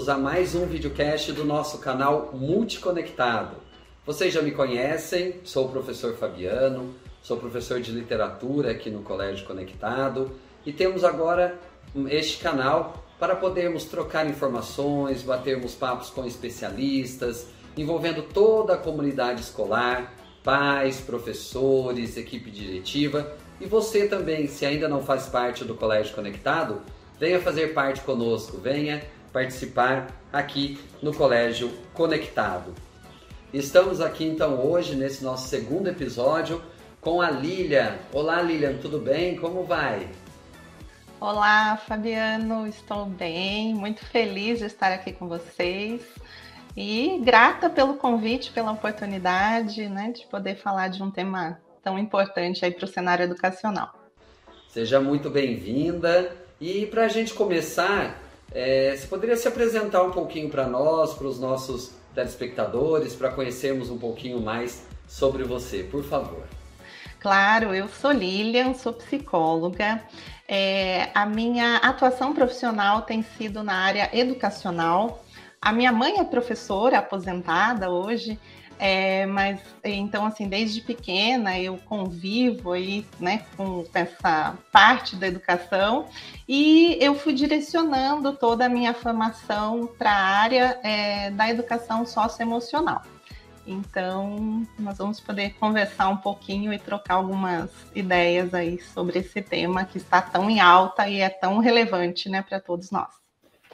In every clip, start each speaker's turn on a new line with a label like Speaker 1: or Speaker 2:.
Speaker 1: bem-vindos a mais um videocast do nosso canal Multiconectado. Vocês já me conhecem, sou o professor Fabiano, sou professor de literatura aqui no Colégio Conectado e temos agora este canal para podermos trocar informações, batermos papos com especialistas, envolvendo toda a comunidade escolar, pais, professores, equipe diretiva e você também, se ainda não faz parte do Colégio Conectado, venha fazer parte conosco, venha participar aqui no Colégio Conectado. Estamos aqui então hoje nesse nosso segundo episódio com a Lilian. Olá Lilian, tudo bem? Como vai?
Speaker 2: Olá Fabiano, estou bem, muito feliz de estar aqui com vocês e grata pelo convite, pela oportunidade né, de poder falar de um tema tão importante aí para o cenário educacional.
Speaker 1: Seja muito bem-vinda. E para a gente começar, é, você poderia se apresentar um pouquinho para nós, para os nossos telespectadores, para conhecermos um pouquinho mais sobre você, por favor.
Speaker 2: Claro, eu sou Lilian, sou psicóloga. É, a minha atuação profissional tem sido na área educacional. A minha mãe é professora aposentada hoje, é, mas então, assim, desde pequena eu convivo aí, né, com essa parte da educação e eu fui direcionando toda a minha formação para a área é, da educação socioemocional. Então, nós vamos poder conversar um pouquinho e trocar algumas ideias aí sobre esse tema que está tão em alta e é tão relevante, né, para todos nós.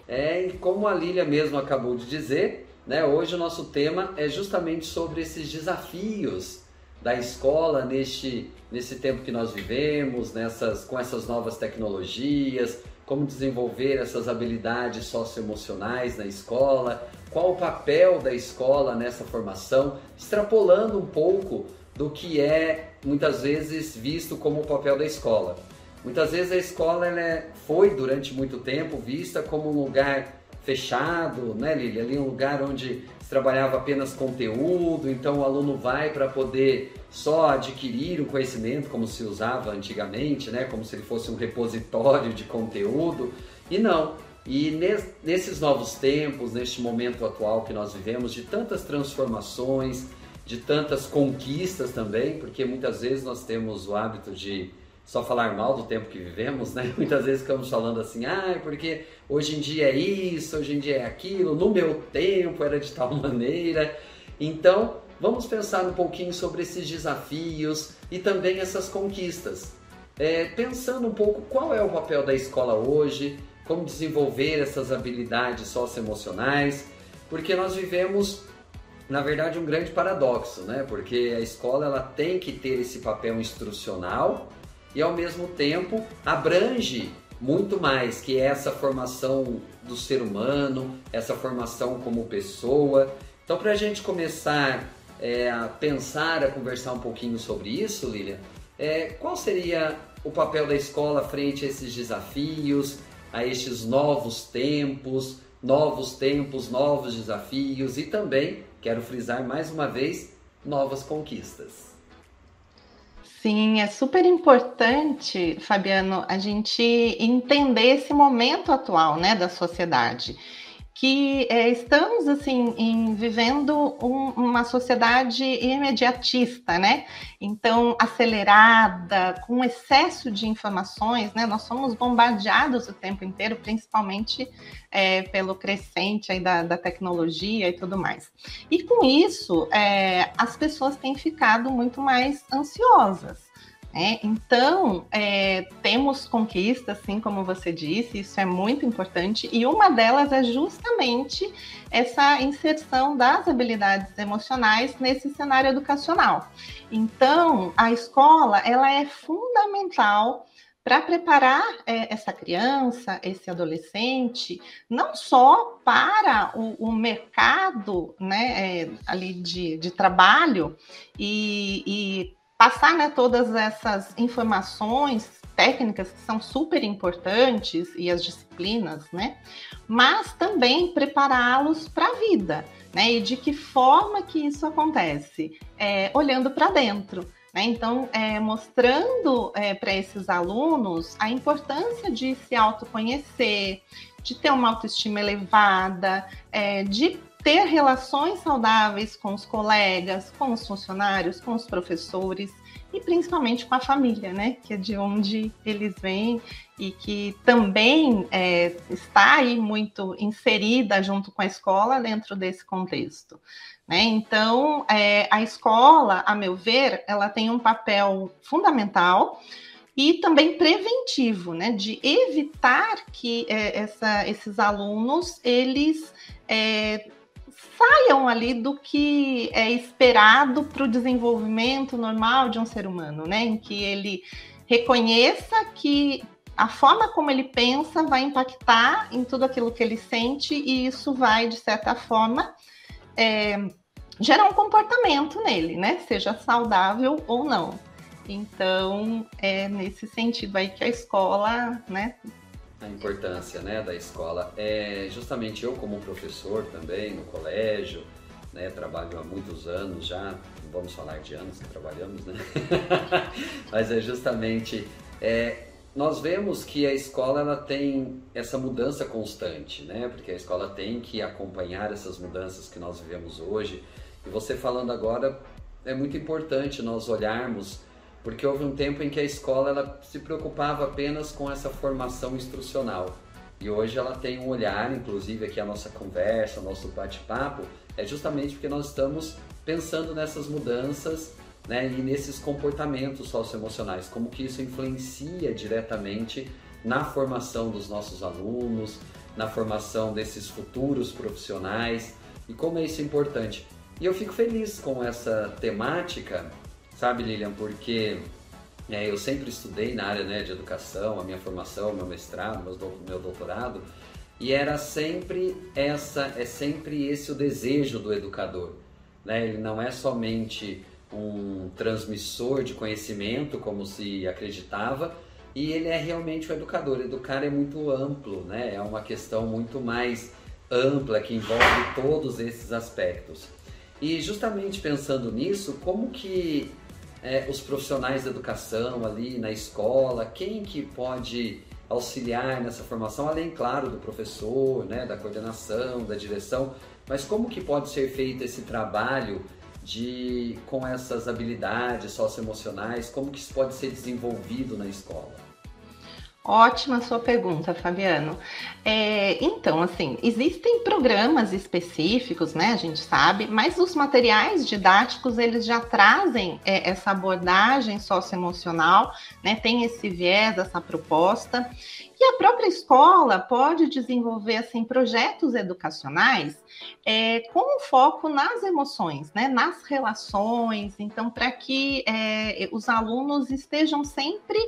Speaker 1: É, e como a Lília mesmo acabou de dizer, né? Hoje o nosso tema é justamente sobre esses desafios da escola neste, nesse tempo que nós vivemos, nessas, com essas novas tecnologias, como desenvolver essas habilidades socioemocionais na escola, qual o papel da escola nessa formação, extrapolando um pouco do que é muitas vezes visto como o papel da escola. Muitas vezes a escola ela é, foi durante muito tempo vista como um lugar fechado, né, Lili? Ali um lugar onde se trabalhava apenas conteúdo, então o aluno vai para poder só adquirir o conhecimento, como se usava antigamente, né? Como se ele fosse um repositório de conteúdo. E não. E nesses novos tempos, neste momento atual que nós vivemos, de tantas transformações, de tantas conquistas também, porque muitas vezes nós temos o hábito de só falar mal do tempo que vivemos, né? Muitas vezes ficamos falando assim, ah, porque hoje em dia é isso, hoje em dia é aquilo, no meu tempo era de tal maneira. Então, vamos pensar um pouquinho sobre esses desafios e também essas conquistas. É, pensando um pouco qual é o papel da escola hoje, como desenvolver essas habilidades socioemocionais, porque nós vivemos, na verdade, um grande paradoxo, né? Porque a escola ela tem que ter esse papel instrucional, e ao mesmo tempo abrange muito mais que essa formação do ser humano, essa formação como pessoa. Então, para a gente começar é, a pensar, a conversar um pouquinho sobre isso, Lilian, é, qual seria o papel da escola frente a esses desafios, a estes novos tempos, novos tempos, novos desafios e também, quero frisar mais uma vez, novas conquistas?
Speaker 2: Sim, é super importante, Fabiano, a gente entender esse momento atual, né, da sociedade que é, estamos assim em, vivendo um, uma sociedade imediatista, né? Então acelerada, com excesso de informações, né? Nós somos bombardeados o tempo inteiro, principalmente é, pelo crescente aí da, da, tecnologia e tudo mais. E com isso, é, as pessoas têm ficado muito mais ansiosas. É, então, é, temos conquistas, assim como você disse, isso é muito importante, e uma delas é justamente essa inserção das habilidades emocionais nesse cenário educacional. Então, a escola ela é fundamental para preparar é, essa criança, esse adolescente, não só para o, o mercado né, é, ali de, de trabalho e, e passar né, todas essas informações técnicas que são super importantes e as disciplinas, né? Mas também prepará-los para a vida, né? E de que forma que isso acontece? É, olhando para dentro. Né? Então, é, mostrando é, para esses alunos a importância de se autoconhecer, de ter uma autoestima elevada, é, de ter relações saudáveis com os colegas, com os funcionários, com os professores e principalmente com a família, né? Que é de onde eles vêm e que também é, está aí muito inserida junto com a escola dentro desse contexto. Né? Então, é, a escola, a meu ver, ela tem um papel fundamental e também preventivo, né, de evitar que é, essa, esses alunos eles é, saiam ali do que é esperado para o desenvolvimento normal de um ser humano, né? Em que ele reconheça que a forma como ele pensa vai impactar em tudo aquilo que ele sente e isso vai, de certa forma, é, gerar um comportamento nele, né? Seja saudável ou não. Então, é nesse sentido aí que a escola, né,
Speaker 1: a importância né, da escola. É justamente eu como professor também no colégio, né, trabalho há muitos anos já, não vamos falar de anos que trabalhamos, né? Mas é justamente é, nós vemos que a escola ela tem essa mudança constante, né? Porque a escola tem que acompanhar essas mudanças que nós vivemos hoje. E você falando agora é muito importante nós olharmos porque houve um tempo em que a escola ela se preocupava apenas com essa formação instrucional. E hoje ela tem um olhar, inclusive aqui a nossa conversa, nosso bate-papo, é justamente porque nós estamos pensando nessas mudanças né, e nesses comportamentos socioemocionais, como que isso influencia diretamente na formação dos nossos alunos, na formação desses futuros profissionais e como é isso importante. E eu fico feliz com essa temática Sabe, Lilian, porque é, eu sempre estudei na área né, de educação, a minha formação, meu mestrado, meu doutorado, e era sempre essa, é sempre esse o desejo do educador. Né? Ele não é somente um transmissor de conhecimento, como se acreditava, e ele é realmente o educador. Educar é muito amplo, né? é uma questão muito mais ampla que envolve todos esses aspectos. E justamente pensando nisso, como que é, os profissionais da educação ali na escola, quem que pode auxiliar nessa formação, além, claro, do professor, né, da coordenação, da direção, mas como que pode ser feito esse trabalho de com essas habilidades socioemocionais, como que isso pode ser desenvolvido na escola?
Speaker 2: Ótima sua pergunta, Fabiano. É, então, assim, existem programas específicos, né? A gente sabe, mas os materiais didáticos eles já trazem é, essa abordagem socioemocional, né? Tem esse viés, essa proposta. E a própria escola pode desenvolver assim projetos educacionais é, com foco nas emoções, né, nas relações. Então, para que é, os alunos estejam sempre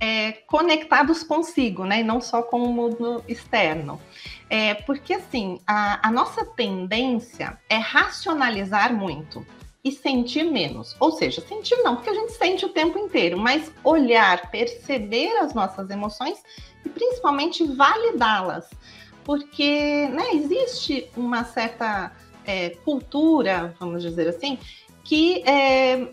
Speaker 2: é, conectados consigo, né? E não só com o mundo externo. É, porque assim, a, a nossa tendência é racionalizar muito e sentir menos. Ou seja, sentir não, porque a gente sente o tempo inteiro, mas olhar, perceber as nossas emoções e principalmente validá-las. Porque né, existe uma certa é, cultura, vamos dizer assim, que é,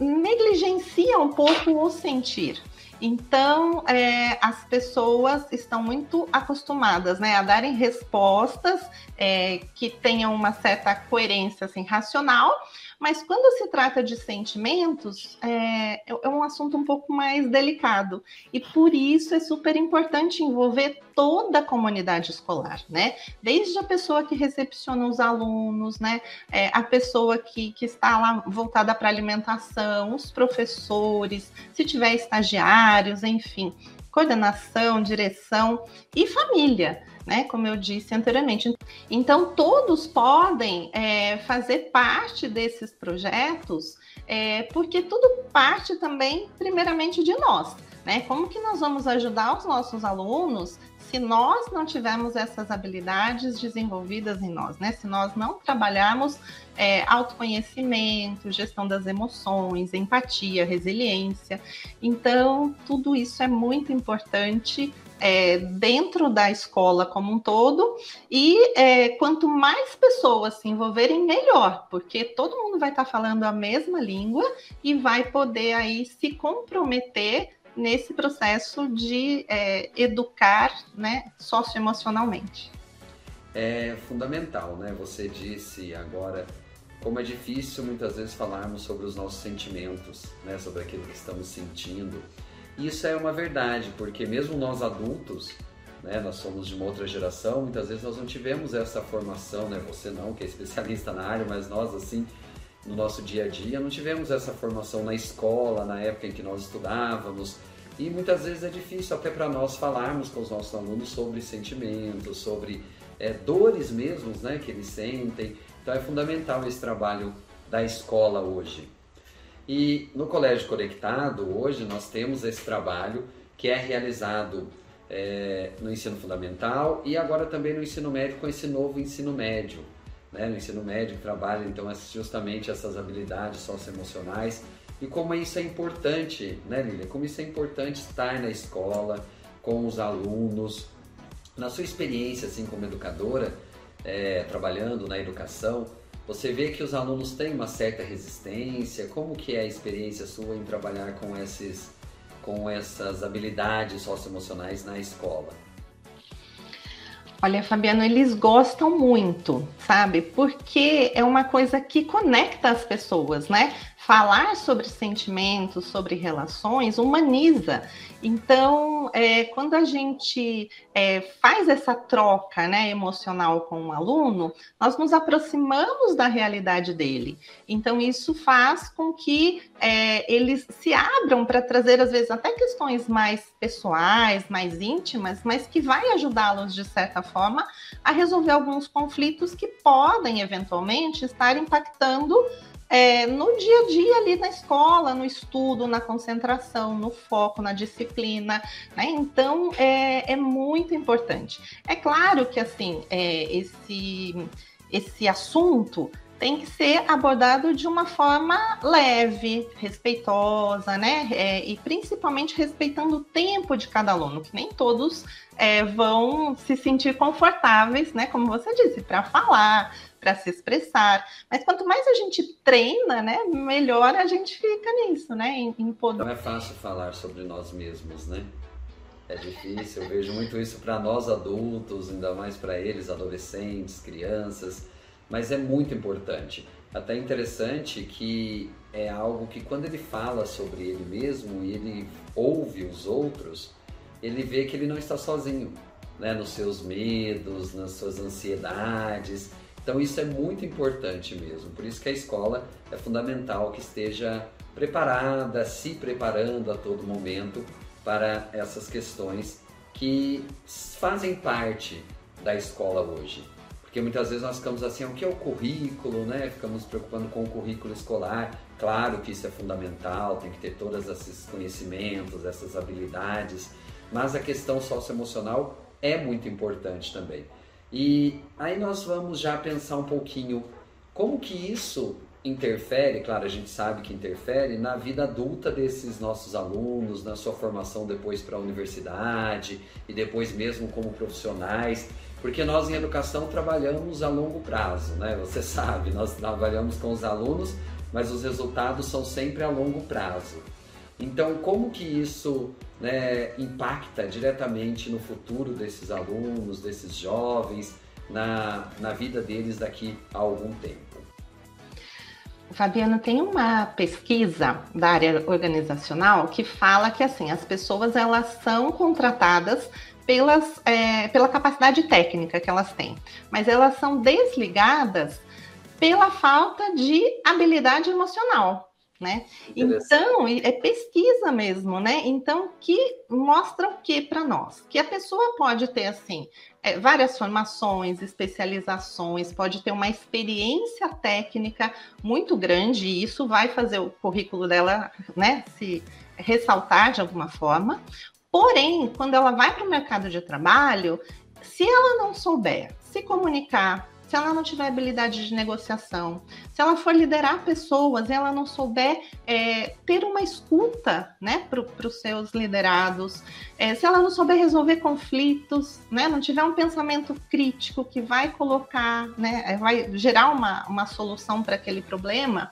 Speaker 2: negligencia um pouco o sentir. Então, é, as pessoas estão muito acostumadas né, a darem respostas é, que tenham uma certa coerência assim, racional, mas quando se trata de sentimentos, é, é, um assunto um pouco mais delicado. E por isso é super importante envolver toda a comunidade escolar, né? Desde a pessoa que recepciona os alunos, né? É, a pessoa que, que está lá voltada para alimentação, os professores, se tiver estagiários, enfim, coordenação, direção e família né? Como eu disse anteriormente. Então, todos podem é, fazer parte desses projetos, é, porque tudo parte também, primeiramente, de nós. Né? Como que nós vamos ajudar os nossos alunos se nós não tivermos essas habilidades desenvolvidas em nós, né? Se nós não trabalharmos é, autoconhecimento, gestão das emoções, empatia, resiliência. Então, tudo isso é muito importante é, dentro da escola como um todo, e é, quanto mais pessoas se envolverem, melhor, porque todo mundo vai estar falando a mesma língua e vai poder aí se comprometer nesse processo de é, educar né, socioemocionalmente.
Speaker 1: É fundamental, né? Você disse agora como é difícil muitas vezes falarmos sobre os nossos sentimentos, né? sobre aquilo que estamos sentindo. Isso é uma verdade, porque mesmo nós adultos, né, nós somos de uma outra geração, muitas vezes nós não tivemos essa formação, né? Você não, que é especialista na área, mas nós assim, no nosso dia a dia, não tivemos essa formação na escola, na época em que nós estudávamos. E muitas vezes é difícil até para nós falarmos com os nossos alunos sobre sentimentos, sobre é, dores mesmos né, que eles sentem. Então é fundamental esse trabalho da escola hoje. E no Colégio Conectado, hoje, nós temos esse trabalho que é realizado é, no ensino fundamental e agora também no ensino médio, com esse novo ensino médio. Né? No ensino médio, que trabalha então justamente essas habilidades socioemocionais e como isso é importante, né, Lília? Como isso é importante estar na escola, com os alunos. Na sua experiência, assim, como educadora, é, trabalhando na educação, você vê que os alunos têm uma certa resistência? Como que é a experiência sua em trabalhar com, esses, com essas habilidades socioemocionais na escola?
Speaker 2: Olha, Fabiano, eles gostam muito, sabe? Porque é uma coisa que conecta as pessoas, né? Falar sobre sentimentos, sobre relações, humaniza. Então, é, quando a gente é, faz essa troca né, emocional com o um aluno, nós nos aproximamos da realidade dele. Então, isso faz com que é, eles se abram para trazer, às vezes, até questões mais pessoais, mais íntimas, mas que vai ajudá-los, de certa forma, a resolver alguns conflitos que podem, eventualmente, estar impactando é, no dia a dia ali na escola, no estudo, na concentração, no foco, na disciplina, né? Então é, é muito importante. É claro que assim é, esse esse assunto tem que ser abordado de uma forma leve, respeitosa, né? É, e principalmente respeitando o tempo de cada aluno, que nem todos é, vão se sentir confortáveis, né? Como você disse, para falar, para se expressar. Mas quanto mais a gente treina, né, melhor a gente fica nisso, né, em, em
Speaker 1: poder. Não é fácil falar sobre nós mesmos, né? É difícil, eu vejo muito isso para nós adultos, ainda mais para eles, adolescentes, crianças, mas é muito importante. Até interessante que é algo que quando ele fala sobre ele mesmo e ele ouve os outros, ele vê que ele não está sozinho, né, nos seus medos, nas suas ansiedades. Então isso é muito importante mesmo. Por isso que a escola é fundamental que esteja preparada, se preparando a todo momento para essas questões que fazem parte da escola hoje. Porque muitas vezes nós ficamos assim, o que é o currículo, né? Ficamos preocupando com o currículo escolar. Claro que isso é fundamental, tem que ter todos esses conhecimentos, essas habilidades, mas a questão socioemocional é muito importante também. E aí nós vamos já pensar um pouquinho como que isso interfere, claro, a gente sabe que interfere na vida adulta desses nossos alunos, na sua formação depois para a universidade e depois mesmo como profissionais, porque nós em educação trabalhamos a longo prazo, né? Você sabe, nós trabalhamos com os alunos, mas os resultados são sempre a longo prazo. Então, como que isso né, impacta diretamente no futuro desses alunos, desses jovens, na, na vida deles daqui a algum tempo?
Speaker 2: Fabiano, tem uma pesquisa da área organizacional que fala que assim as pessoas elas são contratadas pelas, é, pela capacidade técnica que elas têm, mas elas são desligadas pela falta de habilidade emocional né? Então, é pesquisa mesmo, né? Então, que mostra o que para nós? Que a pessoa pode ter, assim, é, várias formações, especializações, pode ter uma experiência técnica muito grande, e isso vai fazer o currículo dela, né, se ressaltar de alguma forma. Porém, quando ela vai para o mercado de trabalho, se ela não souber se comunicar, se ela não tiver habilidade de negociação, se ela for liderar pessoas ela não souber é, ter uma escuta né, para os seus liderados, é, se ela não souber resolver conflitos, né, não tiver um pensamento crítico que vai colocar, né, vai gerar uma, uma solução para aquele problema,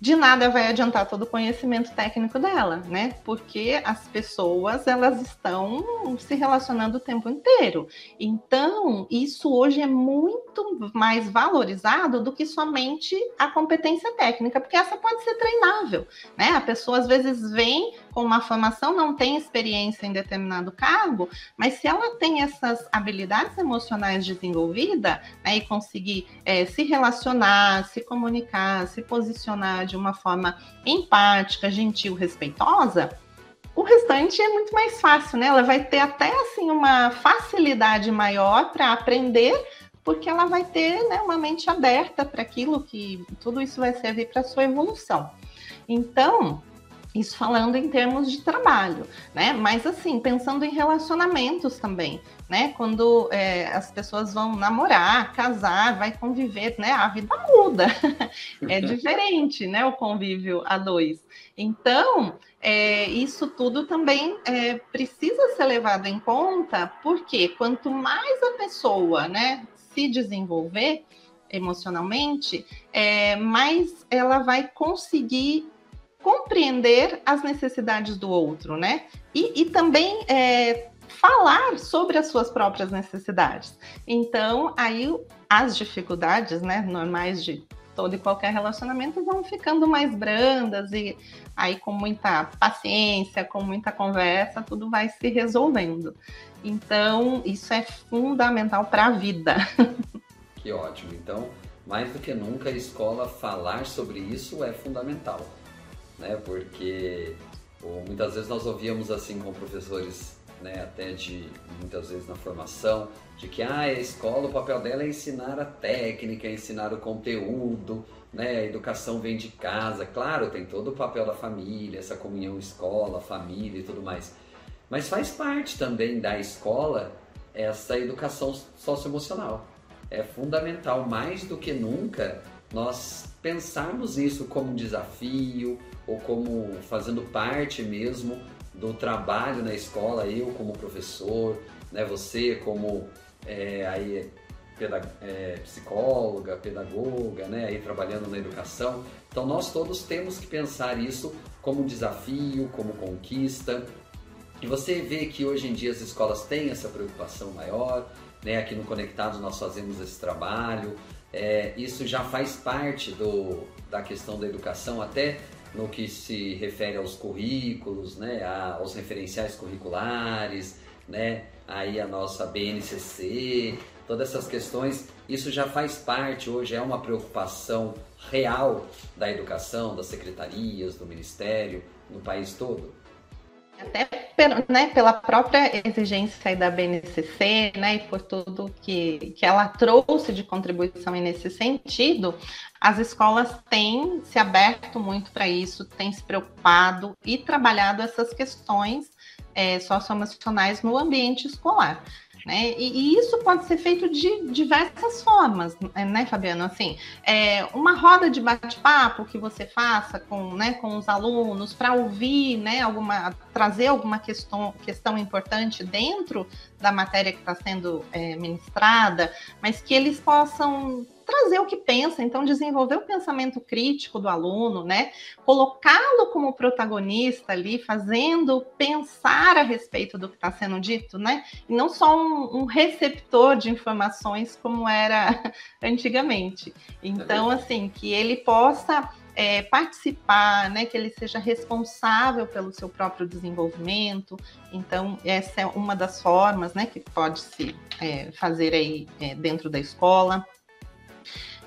Speaker 2: de nada vai adiantar todo o conhecimento técnico dela, né? Porque as pessoas elas estão se relacionando o tempo inteiro. Então, isso hoje é muito mais valorizado do que somente a competência técnica, porque essa pode ser treinável, né? A pessoa às vezes vem com uma formação, não tem experiência em determinado cargo, mas se ela tem essas habilidades emocionais desenvolvidas né, e conseguir é, se relacionar, se comunicar, se posicionar de uma forma empática, gentil, respeitosa, o restante é muito mais fácil, né? Ela vai ter até assim uma facilidade maior para aprender, porque ela vai ter né, uma mente aberta para aquilo que tudo isso vai servir para sua evolução. Então, isso falando em termos de trabalho, né? Mas assim, pensando em relacionamentos também, né? Quando é, as pessoas vão namorar, casar, vai conviver, né? A vida muda, é diferente, né? O convívio a dois. Então, é, isso tudo também é, precisa ser levado em conta, porque quanto mais a pessoa, né, se desenvolver emocionalmente, é, mais ela vai conseguir compreender as necessidades do outro, né? E, e também é, falar sobre as suas próprias necessidades. Então, aí as dificuldades, né, normais de todo e qualquer relacionamento vão ficando mais brandas e aí com muita paciência, com muita conversa, tudo vai se resolvendo. Então, isso é fundamental para a vida.
Speaker 1: Que ótimo. Então, mais do que nunca, a escola falar sobre isso é fundamental né? Porque ou, muitas vezes nós ouvíamos assim com professores, né, até de muitas vezes na formação, de que ah, a escola, o papel dela é ensinar a técnica, ensinar o conteúdo, né? A educação vem de casa. Claro, tem todo o papel da família, essa comunhão escola, família e tudo mais. Mas faz parte também da escola essa educação socioemocional. É fundamental, mais do que nunca, nós pensarmos isso como um desafio ou como fazendo parte mesmo do trabalho na escola, eu como professor, né, você como é, aí, é, psicóloga, pedagoga, né, aí trabalhando na educação. Então nós todos temos que pensar isso como desafio, como conquista. E você vê que hoje em dia as escolas têm essa preocupação maior, né? Aqui no Conectados nós fazemos esse trabalho, é, isso já faz parte do, da questão da educação, até no que se refere aos currículos, né, aos referenciais curriculares, né, aí a nossa BNCC, todas essas questões, isso já faz parte, hoje é uma preocupação real da educação, das secretarias, do Ministério, no país todo.
Speaker 2: Até né, pela própria exigência da BNCC, né, e por tudo que, que ela trouxe de contribuição nesse sentido, as escolas têm se aberto muito para isso, têm se preocupado e trabalhado essas questões é, socioemocionais no ambiente escolar. Né? E, e, isso pode ser feito de diversas formas, né, Fabiano? Assim, é, uma roda de bate-papo que você faça com, né, com os alunos para ouvir, né, alguma, trazer alguma questão, questão importante dentro da matéria que está sendo é, ministrada, mas que eles possam trazer o que pensa, então desenvolver o pensamento crítico do aluno, né? Colocá-lo como protagonista ali, fazendo pensar a respeito do que está sendo dito, né? E não só um, um, receptor de informações como era antigamente. Então, assim, que ele possa é, participar, né, que ele seja responsável pelo seu próprio desenvolvimento. Então, essa é uma das formas né, que pode se é, fazer aí é, dentro da escola.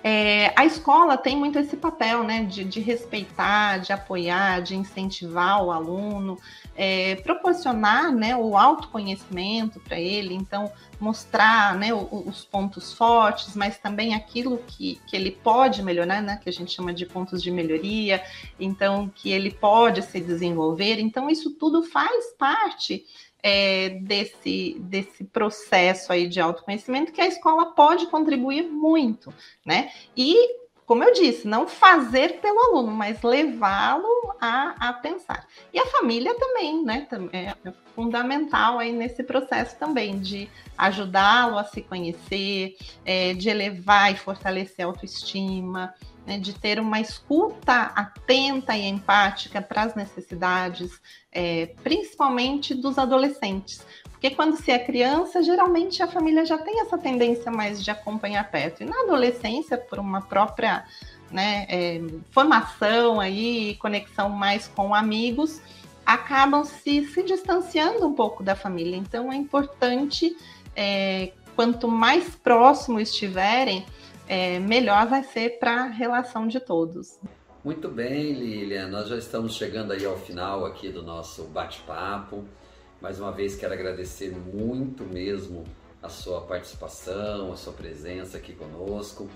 Speaker 2: É, a escola tem muito esse papel, né, de, de respeitar, de apoiar, de incentivar o aluno, é, proporcionar, né, o autoconhecimento para ele, então mostrar, né, os pontos fortes, mas também aquilo que, que ele pode melhorar, né, que a gente chama de pontos de melhoria, então que ele pode se desenvolver. Então isso tudo faz parte é, desse, desse processo aí de autoconhecimento que a escola pode contribuir muito, né? E, como eu disse, não fazer pelo aluno, mas levá-lo a, a pensar. E a família também, né? É fundamental aí nesse processo também de ajudá-lo a se conhecer, é, de elevar e fortalecer a autoestima, né, de ter uma escuta atenta e empática para as necessidades, é, principalmente dos adolescentes. Porque quando se é criança, geralmente a família já tem essa tendência mais de acompanhar perto. E na adolescência, por uma própria né, é, formação aí, conexão mais com amigos, acabam se, se distanciando um pouco da família. Então é importante, é, quanto mais próximo estiverem, é, melhor vai ser para a relação de todos.
Speaker 1: Muito bem, Lilian. Nós já estamos chegando aí ao final aqui do nosso bate-papo. Mais uma vez quero agradecer muito mesmo a sua participação, a sua presença aqui conosco.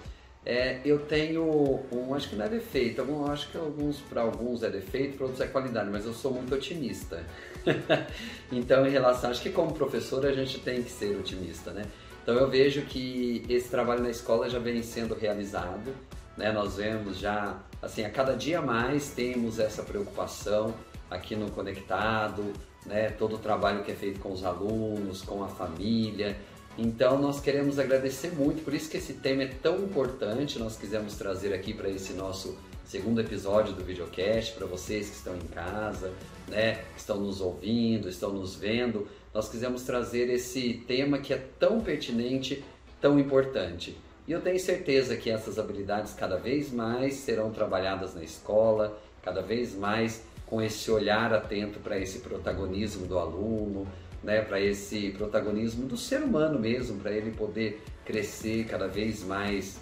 Speaker 1: É, eu tenho um, acho que não é defeito, algum, acho que alguns para alguns é defeito, para outros é qualidade, mas eu sou muito otimista. então, em relação, acho que como professor a gente tem que ser otimista, né? Então eu vejo que esse trabalho na escola já vem sendo realizado, né? Nós vemos já, assim, a cada dia mais temos essa preocupação aqui no Conectado, né? Todo o trabalho que é feito com os alunos, com a família. Então nós queremos agradecer muito, por isso que esse tema é tão importante, nós quisemos trazer aqui para esse nosso segundo episódio do videocast, para vocês que estão em casa, né, que estão nos ouvindo, estão nos vendo, nós quisemos trazer esse tema que é tão pertinente, tão importante. E eu tenho certeza que essas habilidades cada vez mais serão trabalhadas na escola, cada vez mais com esse olhar atento para esse protagonismo do aluno, né, para esse protagonismo do ser humano mesmo, para ele poder crescer cada vez mais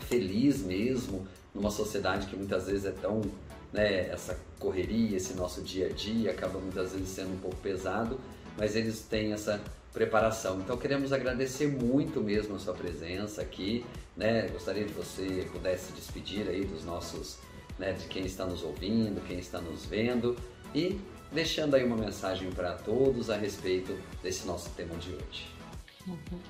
Speaker 1: feliz mesmo, numa sociedade que muitas vezes é tão, né, essa correria, esse nosso dia a dia acaba muitas vezes sendo um pouco pesado, mas eles têm essa preparação. Então queremos agradecer muito mesmo a sua presença aqui, né? Gostaria que você pudesse despedir aí dos nossos, né, de quem está nos ouvindo, quem está nos vendo e deixando aí uma mensagem para todos a respeito desse nosso tema de hoje.
Speaker 2: Uhum.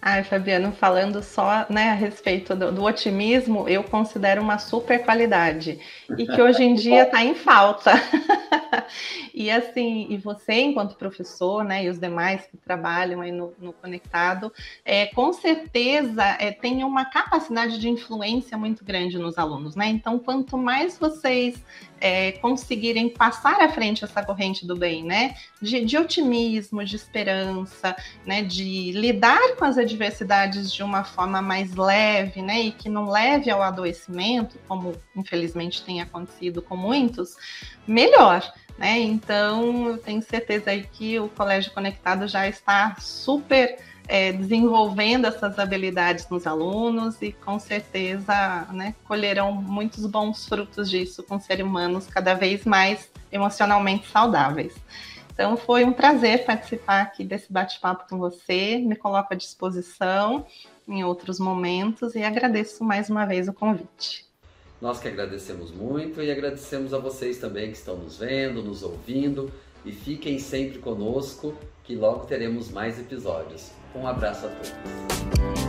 Speaker 2: Ai, Fabiano, falando só né, a respeito do, do, otimismo, eu considero uma super qualidade e que hoje em dia está em falta. E assim, e você, enquanto professor, né, e os demais que trabalham aí no, no Conectado, é, com certeza é, tem uma capacidade de influência muito grande nos alunos, né? Então, quanto mais vocês é, conseguirem passar à frente essa corrente do bem, né? De, de, otimismo, de esperança, né? De lidar com as adversidades de uma forma mais leve, né? E que não leve ao adoecimento, como infelizmente tem acontecido com muitos, melhor. Né? Então, eu tenho certeza aí que o Colégio Conectado já está super é, desenvolvendo essas habilidades nos alunos e com certeza né, colherão muitos bons frutos disso com seres humanos cada vez mais emocionalmente saudáveis. Então foi um prazer participar aqui desse bate-papo com você, me coloco à disposição em outros momentos e agradeço mais uma vez o convite.
Speaker 1: Nós que agradecemos muito e agradecemos a vocês também que estão nos vendo, nos ouvindo e fiquem sempre conosco que logo teremos mais episódios. Um abraço a todos.